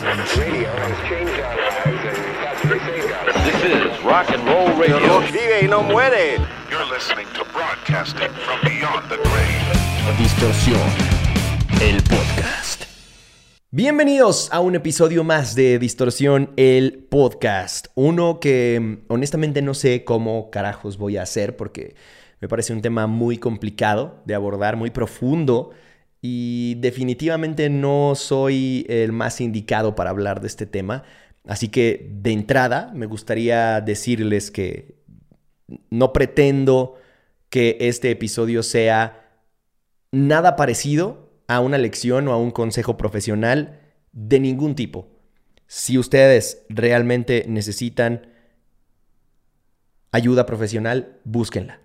This is rock and roll radio. Vive y no muere. You're listening to broadcasting from beyond the grave. Distorsión, el podcast. Bienvenidos a un episodio más de Distorsión, el podcast. Uno que mm, honestamente no sé cómo carajos voy a hacer porque me parece un tema muy complicado de abordar, muy profundo y definitivamente no soy el más indicado para hablar de este tema. Así que de entrada me gustaría decirles que no pretendo que este episodio sea nada parecido a una lección o a un consejo profesional de ningún tipo. Si ustedes realmente necesitan ayuda profesional, búsquenla.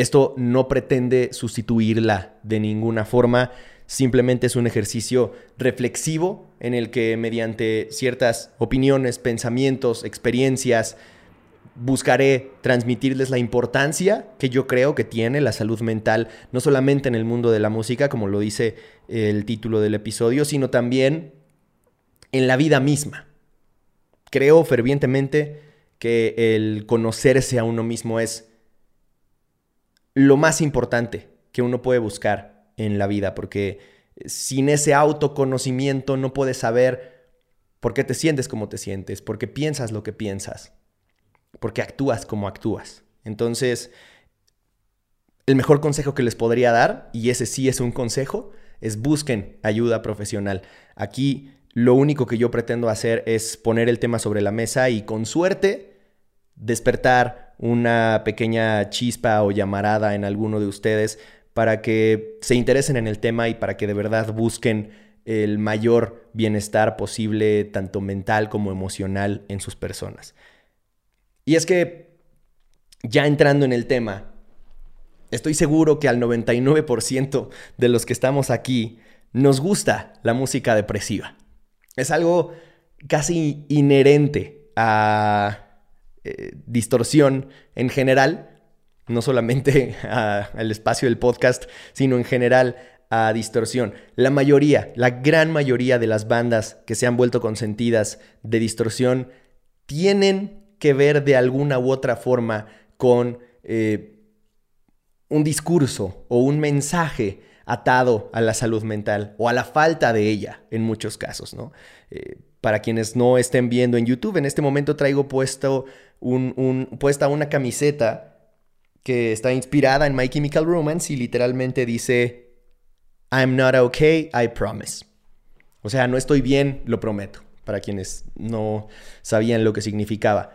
Esto no pretende sustituirla de ninguna forma, simplemente es un ejercicio reflexivo en el que mediante ciertas opiniones, pensamientos, experiencias, buscaré transmitirles la importancia que yo creo que tiene la salud mental, no solamente en el mundo de la música, como lo dice el título del episodio, sino también en la vida misma. Creo fervientemente que el conocerse a uno mismo es lo más importante que uno puede buscar en la vida, porque sin ese autoconocimiento no puedes saber por qué te sientes como te sientes, por qué piensas lo que piensas, por qué actúas como actúas. Entonces, el mejor consejo que les podría dar, y ese sí es un consejo, es busquen ayuda profesional. Aquí lo único que yo pretendo hacer es poner el tema sobre la mesa y con suerte despertar una pequeña chispa o llamarada en alguno de ustedes para que se interesen en el tema y para que de verdad busquen el mayor bienestar posible, tanto mental como emocional, en sus personas. Y es que, ya entrando en el tema, estoy seguro que al 99% de los que estamos aquí nos gusta la música depresiva. Es algo casi inherente a eh, distorsión en general, no solamente al espacio del podcast, sino en general a distorsión. La mayoría, la gran mayoría de las bandas que se han vuelto consentidas de distorsión tienen que ver de alguna u otra forma con eh, un discurso o un mensaje atado a la salud mental o a la falta de ella en muchos casos, ¿no? Eh, para quienes no estén viendo en YouTube, en este momento traigo puesto puesta una camiseta que está inspirada en My Chemical Romance y literalmente dice, I'm not okay, I promise. O sea, no estoy bien, lo prometo, para quienes no sabían lo que significaba.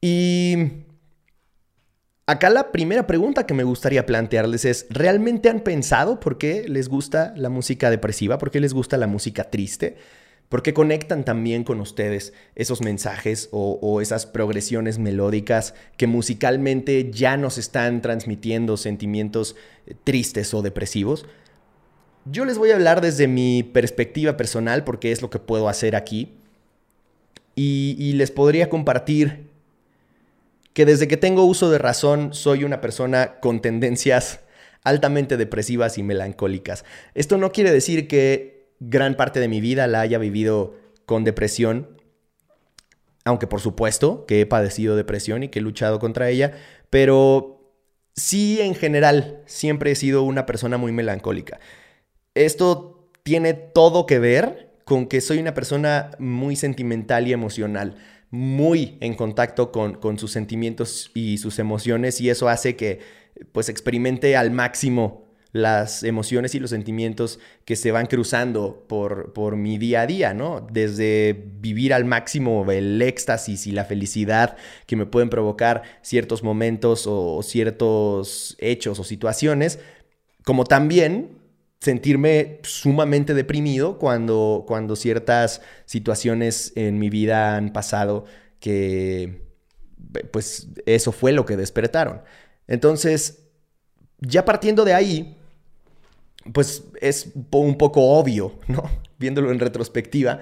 Y acá la primera pregunta que me gustaría plantearles es, ¿realmente han pensado por qué les gusta la música depresiva? ¿Por qué les gusta la música triste? Porque conectan también con ustedes esos mensajes o, esas progresiones melódicas que musicalmente ya nos están transmitiendo sentimientos eh, tristes o depresivos. Yo les voy a hablar desde mi perspectiva personal porque es lo que puedo hacer aquí y les podría compartir que desde que tengo uso de razón soy una persona con tendencias altamente depresivas y melancólicas. Esto no quiere decir que gran parte de mi vida la haya vivido con depresión, aunque por supuesto que he padecido depresión y que he luchado contra ella, pero sí en general siempre he sido una persona muy melancólica. Esto tiene todo que ver con que soy una persona muy sentimental y emocional, muy en contacto con, con sus sentimientos y sus emociones y eso hace que pues experimente al máximo las emociones y los sentimientos que se van cruzando por, por mi día a día, ¿no? Desde vivir al máximo el éxtasis y la felicidad que me pueden provocar ciertos momentos o ciertos hechos o situaciones, como también sentirme sumamente deprimido cuando, cuando ciertas situaciones en mi vida han pasado que pues eso fue lo que despertaron. Entonces, ya partiendo de ahí, pues es un poco obvio, ¿no? Viéndolo en retrospectiva,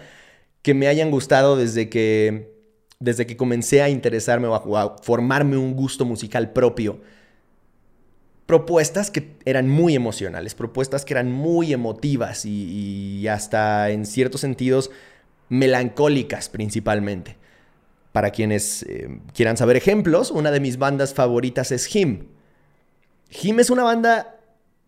que me hayan gustado desde que, desde que comencé a interesarme o a, formarme un gusto musical propio. Propuestas que eran muy emocionales, propuestas que eran muy emotivas y, hasta en ciertos sentidos melancólicas principalmente. Para quienes eh, quieran saber ejemplos, una de mis bandas favoritas es Him. Him es una banda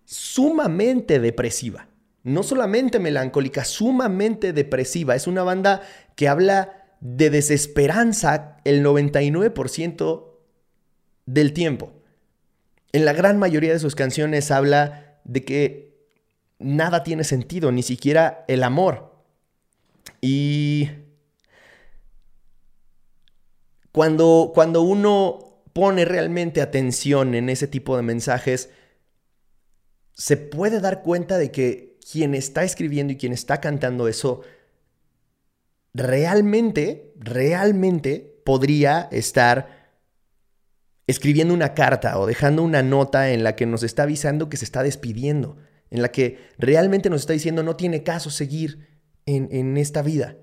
sumamente depresiva. No solamente melancólica, sumamente depresiva. Es una banda que habla de desesperanza el 99% del tiempo. En la gran mayoría de sus canciones habla de que nada tiene sentido, ni siquiera el amor. Y cuando, cuando uno pone realmente atención en ese tipo de mensajes, se puede dar cuenta de que quien está escribiendo y quien está cantando eso realmente, realmente podría estar escribiendo una carta o dejando una nota en la que nos está avisando que se está despidiendo, en la que realmente nos está diciendo no tiene caso seguir en, en esta vida.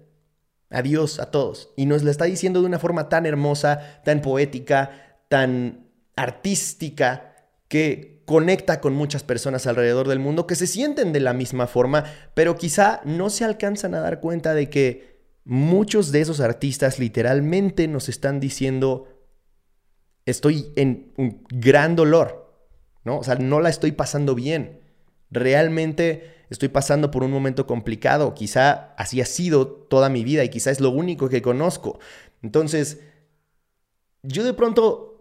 Adiós a todos. Y nos la está diciendo de una forma tan hermosa, tan poética, tan artística, que conecta con muchas personas alrededor del mundo que se sienten de la misma forma, pero quizá no se alcanzan a dar cuenta de que muchos de esos artistas literalmente nos están diciendo, estoy en un gran dolor, ¿no? O sea, no la estoy pasando bien. Realmente estoy pasando por un momento complicado. Quizá así ha sido toda mi vida y quizá es lo único que conozco. Entonces, yo de pronto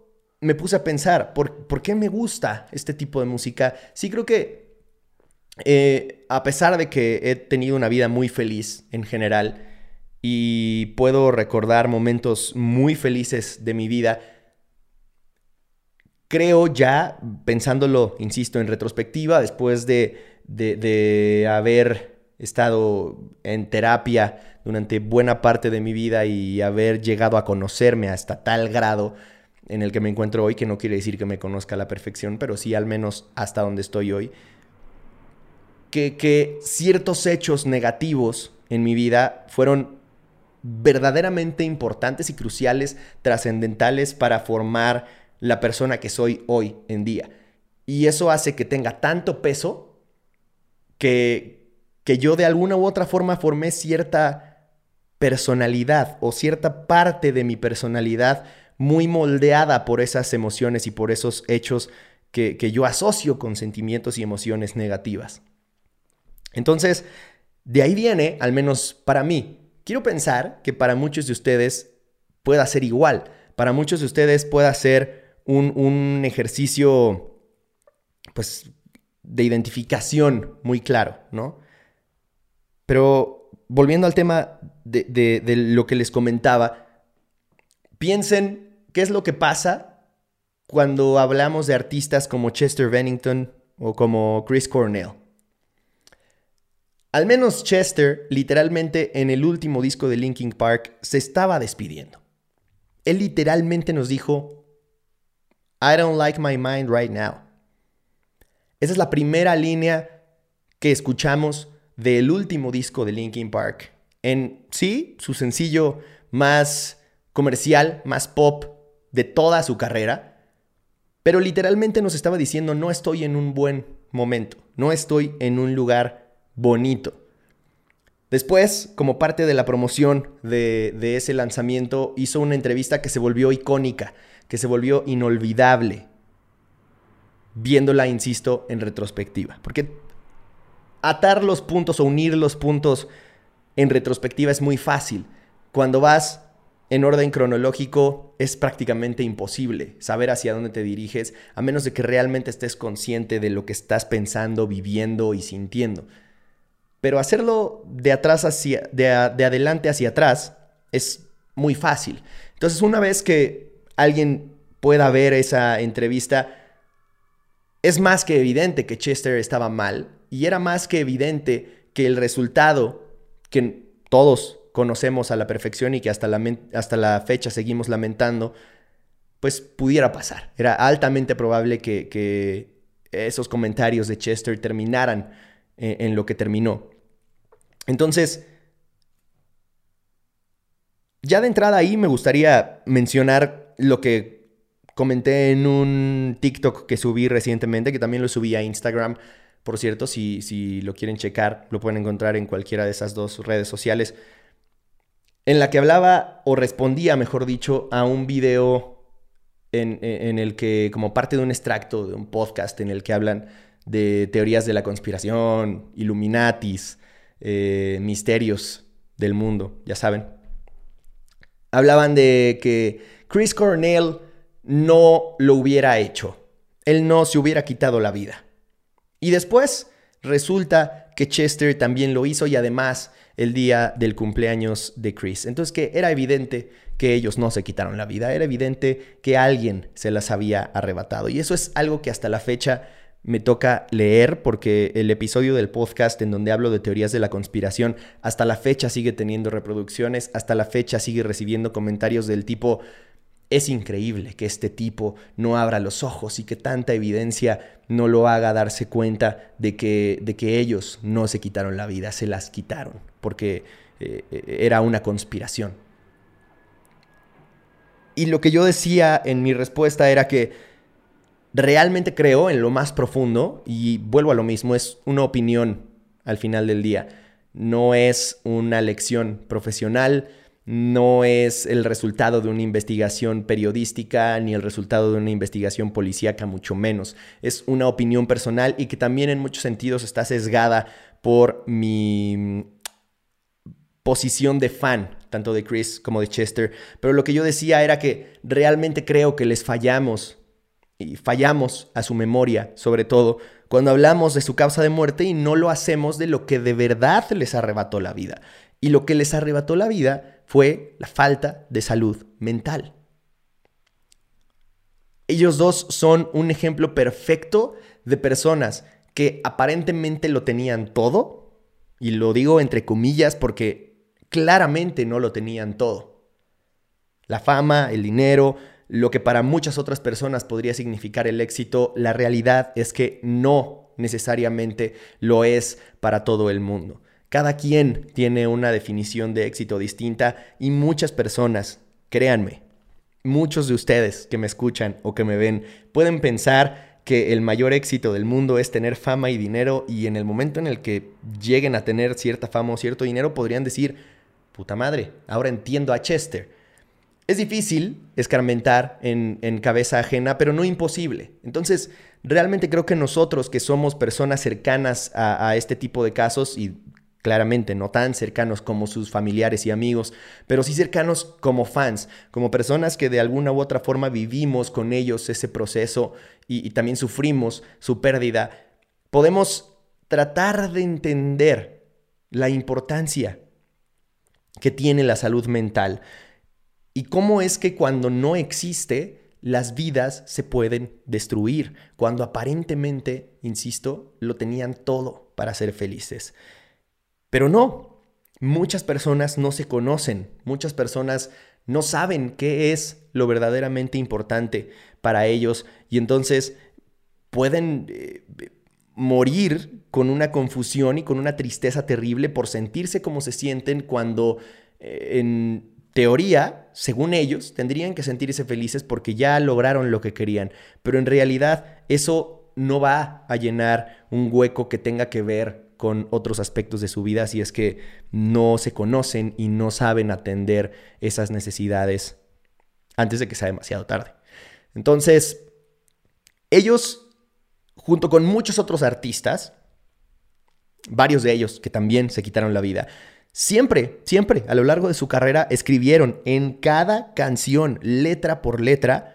me puse a pensar, ¿por, ¿por qué me gusta este tipo de música? Sí creo que eh, a pesar de que he tenido una vida muy feliz en general, y puedo recordar momentos muy felices de mi vida. Creo ya, pensándolo, insisto, en retrospectiva, después de, de, haber estado en terapia durante buena parte de mi vida y haber llegado a conocerme hasta tal grado en el que me encuentro hoy, que no quiere decir que me conozca a la perfección, pero sí al menos hasta donde estoy hoy, que, que ciertos hechos negativos en mi vida fueron verdaderamente importantes y cruciales, trascendentales para formar la persona que soy hoy en día. Y eso hace que tenga tanto peso que, que yo de alguna u otra forma formé cierta personalidad o cierta parte de mi personalidad muy moldeada por esas emociones y por esos hechos que, que yo asocio con sentimientos y emociones negativas. Entonces, de ahí viene, al menos para mí, Quiero pensar que para muchos de ustedes pueda ser igual. Para muchos de ustedes pueda ser un, ejercicio, pues, de identificación muy claro, ¿no? Pero volviendo al tema de, de lo que les comentaba, piensen qué es lo que pasa cuando hablamos de artistas como Chester Bennington o como Chris Cornell. Al menos Chester, literalmente en el último disco de Linkin Park, se estaba despidiendo. Él literalmente nos dijo, I don't like my mind right now. Esa es la primera línea que escuchamos del último disco de Linkin Park. En sí, su sencillo más comercial, más pop de toda su carrera. Pero literalmente nos estaba diciendo, no estoy en un buen momento, no estoy en un lugar bonito. Después, como parte de la promoción de, ese lanzamiento, hizo una entrevista que se volvió icónica, que se volvió inolvidable, viéndola, insisto, en retrospectiva. Porque atar los puntos o unir los puntos en retrospectiva es muy fácil. Cuando vas en orden cronológico es prácticamente imposible saber hacia dónde te diriges, a menos de que realmente estés consciente de lo que estás pensando, viviendo y sintiendo. Pero hacerlo de atrás hacia, de, adelante hacia atrás es muy fácil. Entonces, una vez que alguien pueda ver esa entrevista, es más que evidente que Chester estaba mal y era más que evidente que el resultado que todos conocemos a la perfección y que hasta la, hasta la fecha seguimos lamentando, pues pudiera pasar. Era altamente probable que, esos comentarios de Chester terminaran en lo que terminó. Entonces, ya de entrada ahí me gustaría mencionar lo que comenté en un TikTok que subí recientemente, que también lo subí a Instagram. Por cierto, si, si lo quieren checar, lo pueden encontrar en cualquiera de esas dos redes sociales. En la que hablaba o respondía, mejor dicho, a un video en, en, el que, como parte de un extracto de un podcast en el que hablan de teorías de la conspiración, Illuminatis, eh, misterios del mundo, ya saben. Hablaban de que Chris Cornell no lo hubiera hecho. Él no se hubiera quitado la vida. Y después resulta que Chester también lo hizo y además el día del cumpleaños de Chris. Entonces que era evidente que ellos no se quitaron la vida, era evidente que alguien se las había arrebatado. Y eso es algo que hasta la fecha me toca leer porque el episodio del podcast en donde hablo de teorías de la conspiración hasta la fecha sigue teniendo reproducciones, hasta la fecha sigue recibiendo comentarios del tipo es increíble que este tipo no abra los ojos y que tanta evidencia no lo haga darse cuenta de que, de que ellos no se quitaron la vida, se las quitaron, porque eh, era una conspiración. Y lo que yo decía en mi respuesta era que realmente creo en lo más profundo, y vuelvo a lo mismo, es una opinión al final del día, no es una lección profesional, no es el resultado de una investigación periodística ni el resultado de una investigación policíaca, mucho menos. Es una opinión personal y que también en muchos sentidos está sesgada por mi posición de fan, tanto de Chris como de Chester. Pero lo que yo decía era que realmente creo que les fallamos y fallamos a su memoria, sobre todo cuando hablamos de su causa de muerte y no lo hacemos de lo que de verdad les arrebató la vida. Y lo que les arrebató la vida fue la falta de salud mental. Ellos dos son un ejemplo perfecto de personas que aparentemente lo tenían todo, y lo digo entre comillas porque claramente no lo tenían todo. La fama, el dinero, lo que para muchas otras personas podría significar el éxito, la realidad es que no necesariamente lo es para todo el mundo. Cada quien tiene una definición de éxito distinta y muchas personas, créanme, muchos de ustedes que me escuchan o que me ven pueden pensar que el mayor éxito del mundo es tener fama y dinero y en el momento en el que lleguen a tener cierta fama o cierto dinero podrían decir, puta madre, ahora entiendo a Chester. Es difícil escarmentar en, cabeza ajena, pero no imposible. Entonces, realmente creo que nosotros que somos personas cercanas a, a este tipo de casos y claramente no tan cercanos como sus familiares y amigos, pero sí cercanos como fans, como personas que de alguna u otra forma vivimos con ellos ese proceso y, también sufrimos su pérdida, podemos tratar de entender la importancia que tiene la salud mental. Y cómo es que cuando no existe, las vidas se pueden destruir, cuando aparentemente, insisto, lo tenían todo para ser felices. Pero no, muchas personas no se conocen, muchas personas no saben qué es lo verdaderamente importante para ellos. Y entonces pueden eh, morir con una confusión y con una tristeza terrible por sentirse como se sienten cuando eh, en teoría, según ellos, tendrían que sentirse felices porque ya lograron lo que querían, pero en realidad eso no va a llenar un hueco que tenga que ver con otros aspectos de su vida si es que no se conocen y no saben atender esas necesidades antes de que sea demasiado tarde. Entonces, ellos, junto con muchos otros artistas, varios de ellos que también se quitaron la vida, siempre, siempre a lo largo de su carrera escribieron en cada canción, letra por letra,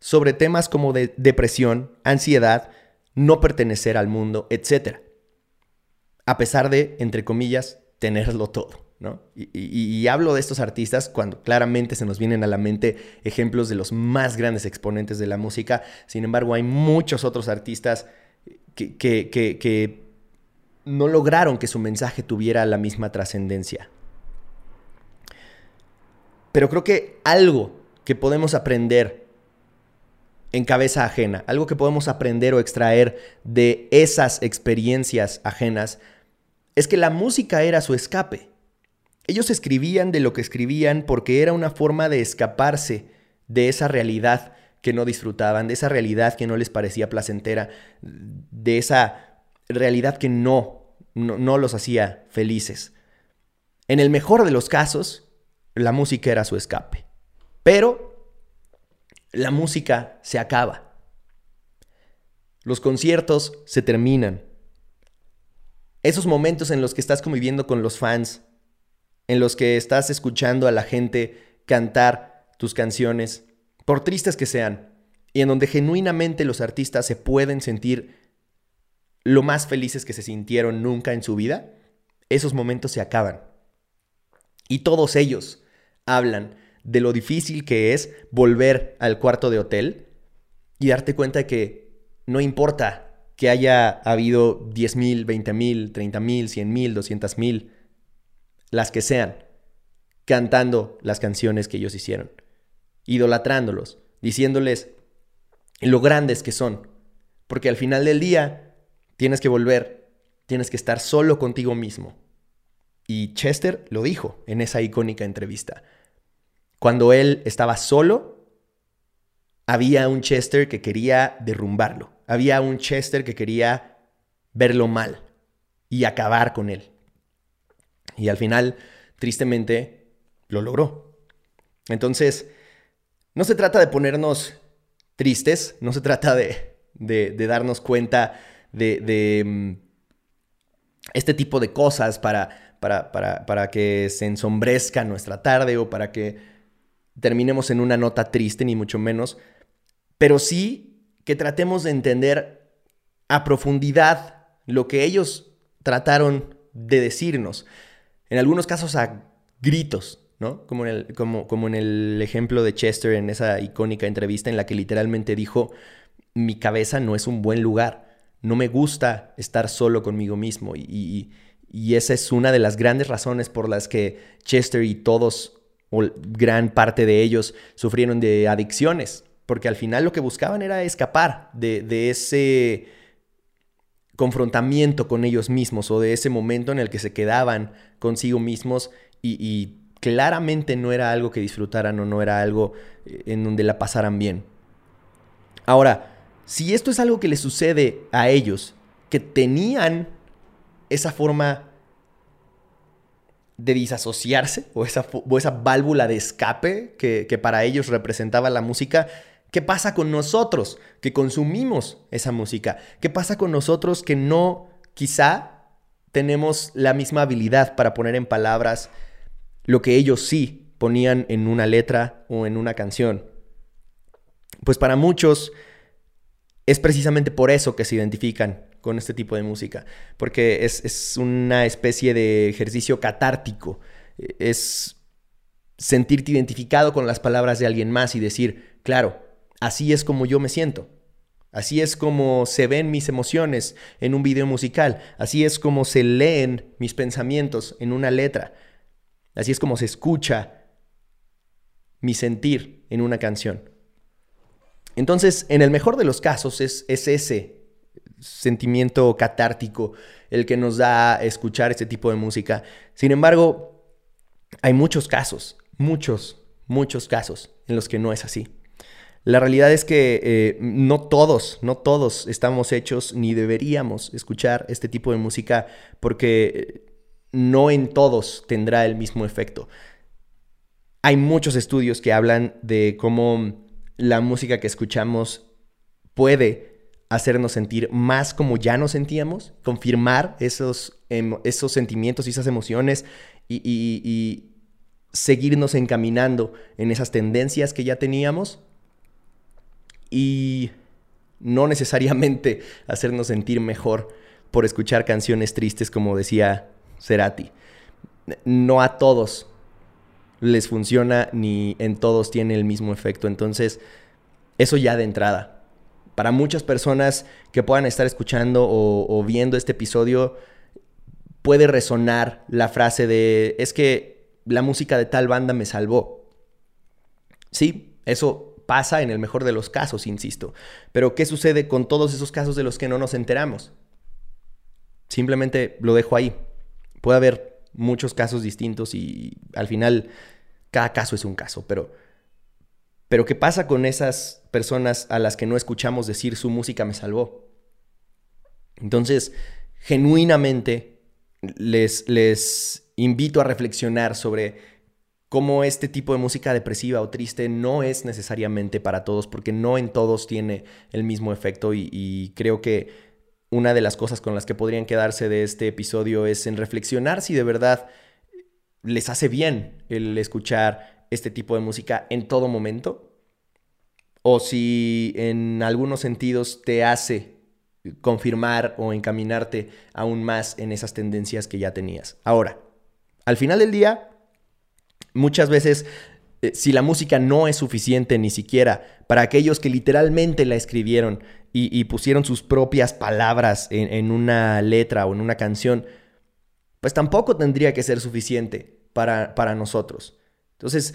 sobre temas como de depresión, ansiedad, no pertenecer al mundo, etc a pesar de, entre comillas, tenerlo todo. Y, hablo de estos artistas cuando claramente se nos vienen a la mente ejemplos de los más grandes exponentes de la música. Sin embargo, hay muchos otros artistas que, que no lograron que su mensaje tuviera la misma trascendencia. Pero creo que algo que podemos aprender en cabeza ajena, algo que podemos aprender o extraer de esas experiencias ajenas, es que la música era su escape. Ellos escribían de lo que escribían porque era una forma de escaparse de esa realidad que no disfrutaban, de esa realidad que no les parecía placentera, de esa realidad que no, no, los hacía felices. En el mejor de los casos, la música era su escape. Pero la música se acaba. Los conciertos se terminan. Esos momentos en los que estás conviviendo con los fans, en los que estás escuchando a la gente cantar tus canciones, por tristes que sean, y en donde genuinamente los artistas se pueden sentir lo más felices que se sintieron nunca en su vida, esos momentos se acaban. Y todos ellos hablan de lo difícil que es volver al cuarto de hotel y darte cuenta que no importa que haya habido 10 mil, 20 mil, 30 mil, 100 mil, 200 mil, las que sean, cantando las canciones que ellos hicieron, idolatrándolos, diciéndoles lo grandes que son, porque al final del día tienes que volver, tienes que estar solo contigo mismo. Y Chester lo dijo en esa icónica entrevista. Cuando él estaba solo, había un Chester que quería derrumbarlo. Había un Chester que quería verlo mal y acabar con él. Y al final, tristemente, lo logró. Entonces, no se trata de ponernos tristes, no se trata de, darnos cuenta de, mm, este tipo de cosas para, para, para que se ensombrezca nuestra tarde o para que terminemos en una nota triste, ni mucho menos, pero sí que tratemos de entender a profundidad lo que ellos trataron de decirnos. En algunos casos a gritos, ¿no? Como en, el, ejemplo de Chester en esa icónica entrevista en la que literalmente dijo, mi cabeza no es un buen lugar, no me gusta estar solo conmigo mismo. y, y esa es una de las grandes razones por las que Chester y todos o gran parte de ellos sufrieron de adicciones, porque al final lo que buscaban era escapar de, ese confrontamiento con ellos mismos o de ese momento en el que se quedaban consigo mismos y, claramente no era algo que disfrutaran o no era algo eh, en donde la pasaran bien. Ahora, si esto es algo que les sucede a ellos, que tenían esa forma de disasociarse o esa, válvula de escape que para ellos representaba la música, ¿Qué pasa con nosotros que consumimos esa música? ¿Qué pasa con nosotros que no quizá tenemos la misma habilidad para poner en palabras lo que ellos sí ponían en una letra o en una canción? Pues para muchos es precisamente por eso que se identifican con este tipo de música, porque es, una especie de ejercicio catártico, es sentirte identificado con las palabras de alguien más y decir, claro, así es como yo me siento. Así es como se ven mis emociones en un video musical. Así es como se leen mis pensamientos en una letra. Así es como se escucha mi sentir en una canción. Entonces, en el mejor de los casos es, es ese sentimiento catártico el que nos da escuchar este tipo de música. Sin embargo, hay muchos casos, muchos, muchos casos en los que no es así. La realidad es que eh, no todos, no todos estamos hechos ni deberíamos escuchar este tipo de música porque no en todos tendrá el mismo efecto. Hay muchos estudios que hablan de cómo la música que escuchamos puede hacernos sentir más como ya nos sentíamos, confirmar esos, esos sentimientos y esas emociones y, seguirnos encaminando en esas tendencias que ya teníamos y no necesariamente hacernos sentir mejor por escuchar canciones tristes como decía Cerati. No a todos les funciona ni en todos tiene el mismo efecto. Entonces, eso ya de entrada para muchas personas que puedan estar escuchando o, viendo este episodio, puede resonar la frase de, es que la música de tal banda me salvó. Sí, eso pasa en el mejor de los casos, insisto. Pero ¿qué sucede con todos esos casos de los que no nos enteramos? Simplemente lo dejo ahí. Puede haber muchos casos distintos y al final cada caso es un caso, pero pero ¿qué pasa con esas personas a las que no escuchamos decir su música me salvó? Entonces, genuinamente les, les invito a reflexionar sobre cómo este tipo de música depresiva o triste no es necesariamente para todos, porque no en todos tiene el mismo efecto y, y creo que una de las cosas con las que podrían quedarse de este episodio es en reflexionar si de verdad les hace bien el escuchar este tipo de música en todo momento o si en algunos sentidos te hace confirmar o encaminarte aún más en esas tendencias que ya tenías. Ahora, al final del día, muchas veces, eh, si la música no es suficiente ni siquiera para aquellos que literalmente la escribieron y, pusieron sus propias palabras en, en una letra o en una canción, pues tampoco tendría que ser suficiente para, para nosotros. Entonces,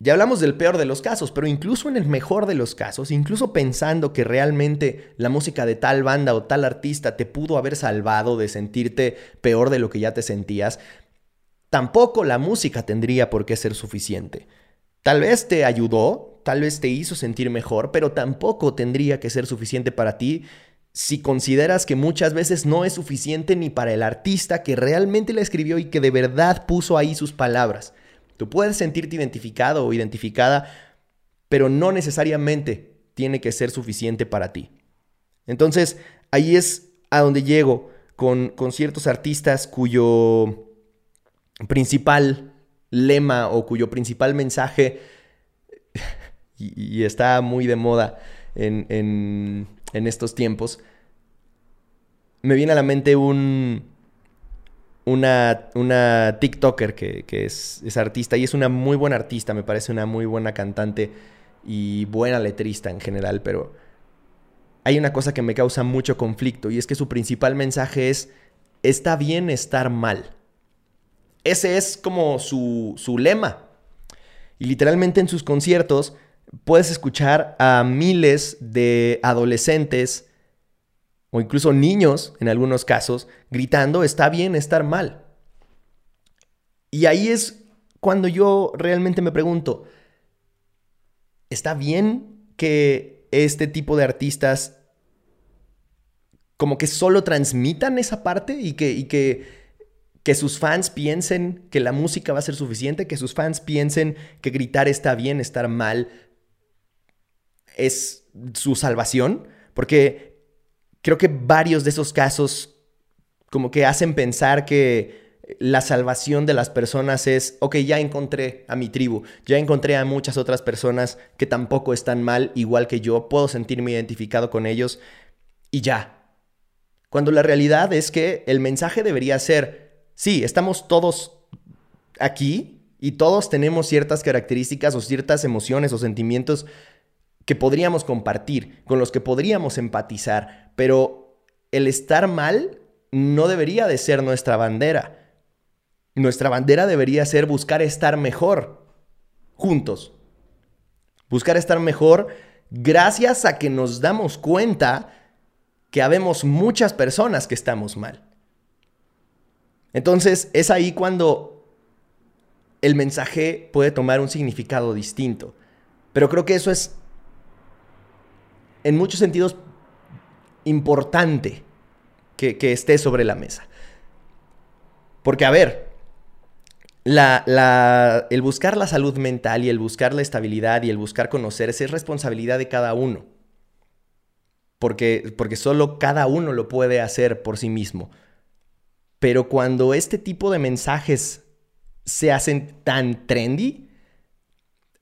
ya hablamos del peor de los casos, pero incluso en el mejor de los casos, incluso pensando que realmente la música de tal banda o tal artista te pudo haber salvado de sentirte peor de lo que ya te sentías, tampoco la música tendría por qué ser suficiente. Tal vez te ayudó, tal vez te hizo sentir mejor, pero tampoco tendría que ser suficiente para ti si consideras que muchas veces no es suficiente ni para el artista que realmente la escribió y que de verdad puso ahí sus palabras. Tú puedes sentirte identificado o identificada, pero no necesariamente tiene que ser suficiente para ti. Entonces, ahí es a donde llego con, con ciertos artistas cuyo principal lema o cuyo principal mensaje, y, está muy de moda en, en estos tiempos, me viene a la mente un, una, una TikToker que, es, es, artista y es una muy buena artista, me parece una muy buena cantante y buena letrista en general, pero hay una cosa que me causa mucho conflicto y es que su principal mensaje es, está bien estar mal. Ese es como su, su lema. Y literalmente en sus conciertos puedes escuchar a miles de adolescentes, o incluso niños, en algunos casos, gritando, está bien estar mal. Y ahí es cuando yo realmente me pregunto, ¿está bien que este tipo de artistas como que solo transmitan esa parte y que, y que, que sus fans piensen que la música va a ser suficiente, que sus fans piensen que gritar está bien, estar mal es su salvación? Porque creo que varios de esos casos como que hacen pensar que la salvación de las personas es, ok, ya encontré a mi tribu, ya encontré a muchas otras personas que tampoco están mal, igual que yo, puedo sentirme identificado con ellos y ya. Cuando la realidad es que el mensaje debería ser, sí, estamos todos aquí y todos tenemos ciertas características o ciertas emociones o sentimientos que podríamos compartir, con los que podríamos empatizar, pero el estar mal no debería de ser nuestra bandera. Nuestra bandera debería ser buscar estar mejor juntos. Buscar estar mejor gracias a que nos damos cuenta que habemos muchas personas que estamos mal. Entonces es ahí cuando el mensaje puede tomar un significado distinto. Pero creo que eso es en muchos sentidos importante que, esté sobre la mesa. Porque, a ver, el buscar la salud mental y el buscar la estabilidad y el buscar conocerse es responsabilidad de cada uno. Porque, porque solo cada uno lo puede hacer por sí mismo. Pero cuando este tipo de mensajes se hacen tan trendy,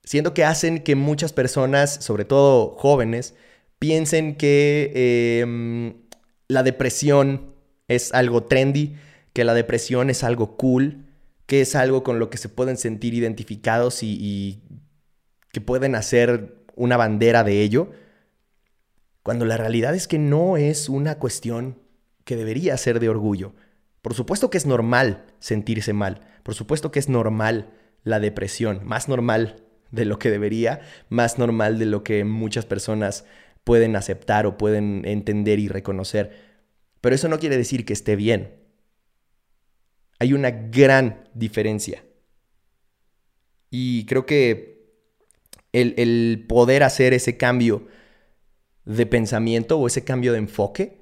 siento que hacen que muchas personas, sobre todo jóvenes, piensen que em, la depresión es algo trendy, que la depresión es algo cool, que es algo con lo que se pueden sentir identificados y, y que pueden hacer una bandera de ello, cuando la realidad es que no es una cuestión que debería ser de orgullo. Por supuesto que es normal sentirse mal, por supuesto que es normal la depresión, más normal de lo que debería, más normal de lo que muchas personas pueden aceptar o pueden entender y reconocer. Pero eso no quiere decir que esté bien. Hay una gran diferencia. Y creo que el, poder hacer ese cambio de pensamiento o ese cambio de enfoque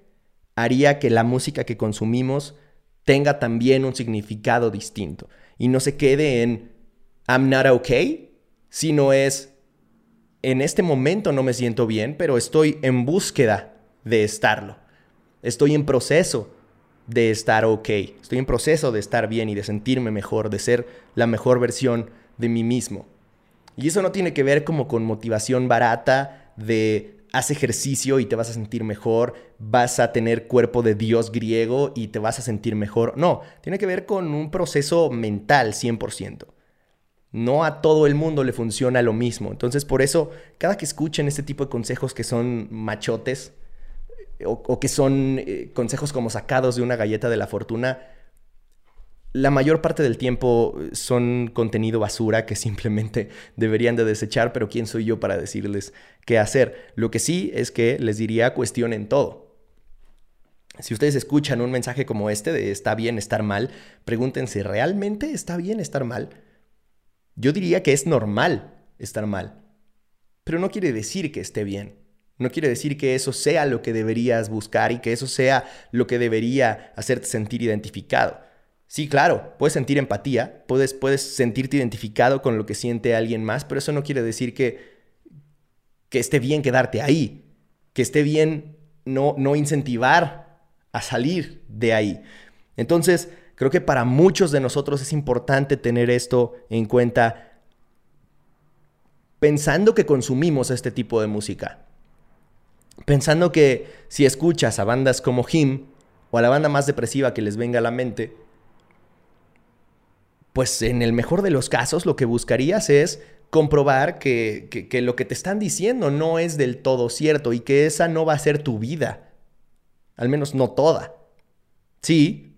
haría que la música que consumimos tenga también un significado distinto y no se quede en I'm not okay, sino es en este momento no me siento bien, pero estoy en búsqueda de estarlo. Estoy en proceso de estar ok. Estoy en proceso de estar bien y de sentirme mejor, de ser la mejor versión de mí mismo. Y eso no tiene que ver como con motivación barata de haz ejercicio y te vas a sentir mejor, vas a tener cuerpo de dios griego y te vas a sentir mejor. No, tiene que ver con un proceso mental 100%. No a todo el mundo le funciona lo mismo. Entonces, por eso, cada que escuchen este tipo de consejos que son machotes o, que son eh, consejos como sacados de una galleta de la fortuna, la mayor parte del tiempo son contenido basura que simplemente deberían de desechar, pero ¿quién soy yo para decirles qué hacer? Lo que sí es que les diría cuestionen todo. Si ustedes escuchan un mensaje como este de está bien estar mal, pregúntense, ¿realmente está bien estar mal? Yo diría que es normal estar mal, pero no quiere decir que esté bien. No quiere decir que eso sea lo que deberías buscar y que eso sea lo que debería hacerte sentir identificado. Sí, claro, puedes sentir empatía, puedes, puedes sentirte identificado con lo que siente alguien más, pero eso no quiere decir que, que esté bien quedarte ahí, que esté bien no, no incentivar a salir de ahí. Entonces, creo que para muchos de nosotros es importante tener esto en cuenta pensando que consumimos este tipo de música. Pensando que si escuchas a bandas como Him o a la banda más depresiva que les venga a la mente, pues en el mejor de los casos lo que buscarías es comprobar que, lo que te están diciendo no es del todo cierto y que esa no va a ser tu vida. Al menos no toda. Sí,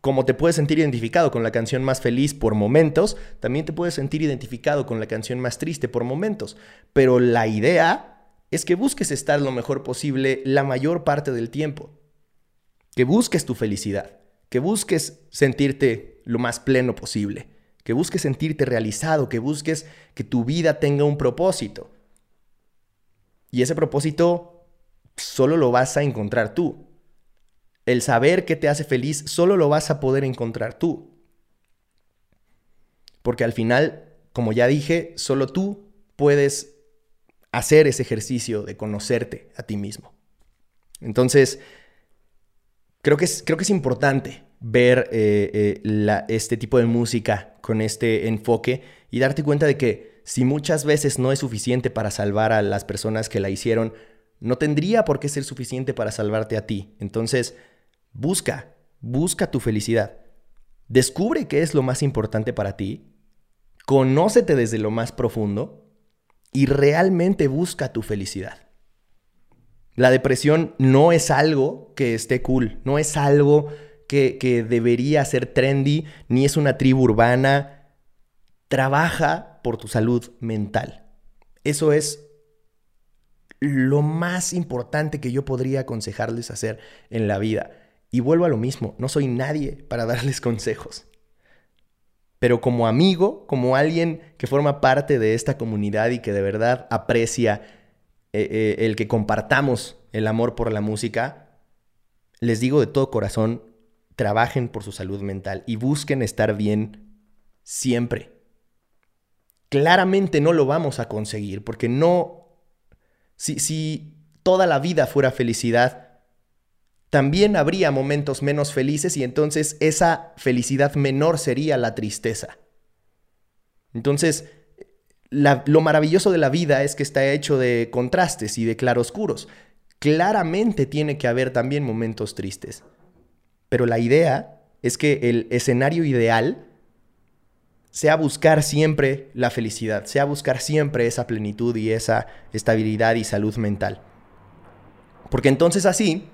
como te puedes sentir identificado con la canción más feliz por momentos, también te puedes sentir identificado con la canción más triste por momentos. Pero la idea es que busques estar lo mejor posible la mayor parte del tiempo. Que busques tu felicidad. Que busques sentirte lo más pleno posible, que busques sentirte realizado, que busques que tu vida tenga un propósito. Y ese propósito solo lo vas a encontrar tú. El saber que te hace feliz solo lo vas a poder encontrar tú. Porque al final, como ya dije, solo tú puedes hacer ese ejercicio de conocerte a ti mismo. Entonces, creo que es, creo que es importante ver eh, eh, este tipo de música con este enfoque y darte cuenta de que si muchas veces no es suficiente para salvar a las personas que la hicieron, no tendría por qué ser suficiente para salvarte a ti. Entonces, busca, busca tu felicidad. Descubre qué es lo más importante para ti, conócete desde lo más profundo y realmente busca tu felicidad. La depresión no es algo que esté cool, no es algo que, debería ser trendy, ni es una tribu urbana. Trabaja por tu salud mental. Eso es lo más importante que yo podría aconsejarles hacer en la vida. Y vuelvo a lo mismo, no soy nadie para darles consejos. Pero como amigo, como alguien que forma parte de esta comunidad y que de verdad aprecia eh, eh, el que compartamos el amor por la música, les digo de todo corazón, trabajen por su salud mental y busquen estar bien siempre. Claramente no lo vamos a conseguir porque no, si, si toda la vida fuera felicidad, también habría momentos menos felices y entonces esa felicidad menor sería la tristeza. Entonces, lo maravilloso de la vida es que está hecho de contrastes y de claroscuros. Claramente tiene que haber también momentos tristes. Pero la idea es que el escenario ideal sea buscar siempre la felicidad, sea buscar siempre esa plenitud y esa estabilidad y salud mental. Porque entonces así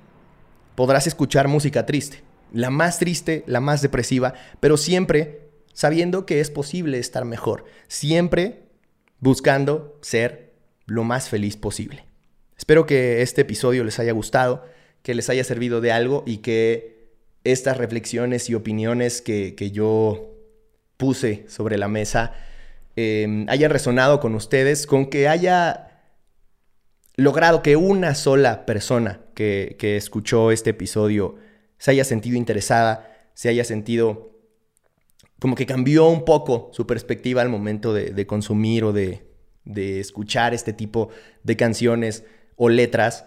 podrás escuchar música triste, la más triste, la más depresiva, pero siempre sabiendo que es posible estar mejor, siempre buscando ser lo más feliz posible. Espero que este episodio les haya gustado, que les haya servido de algo y que estas reflexiones y opiniones que, yo puse sobre la mesa em, haya resonado con ustedes, con que haya logrado que una sola persona que, que escuchó este episodio se haya sentido interesada, se haya sentido como que cambió un poco su perspectiva al momento de, de consumir o de, de escuchar este tipo de canciones o letras,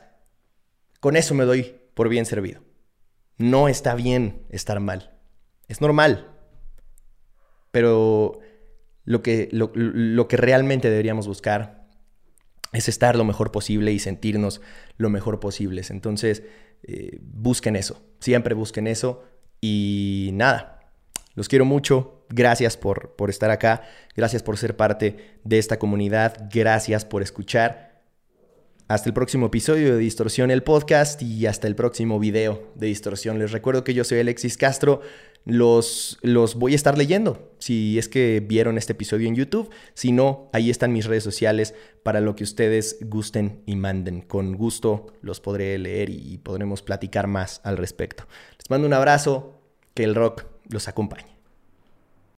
con eso me doy por bien servido. No está bien estar mal. Es normal. Pero lo que, lo, lo que realmente deberíamos buscar es estar lo mejor posible y sentirnos lo mejor posible. Entonces, eh, busquen eso. Siempre busquen eso. Y nada, los quiero mucho. Gracias por, por estar acá. Gracias por ser parte de esta comunidad. Gracias por escuchar. Hasta el próximo episodio de Distorsión el podcast y hasta el próximo video de Distorsión. Les recuerdo que yo soy Alexis Castro. Los, los voy a estar leyendo si es que vieron este episodio en YouTube. Si no, ahí están mis redes sociales para lo que ustedes gusten y manden. Con gusto los podré leer y podremos platicar más al respecto. Les mando un abrazo. Que el rock los acompañe.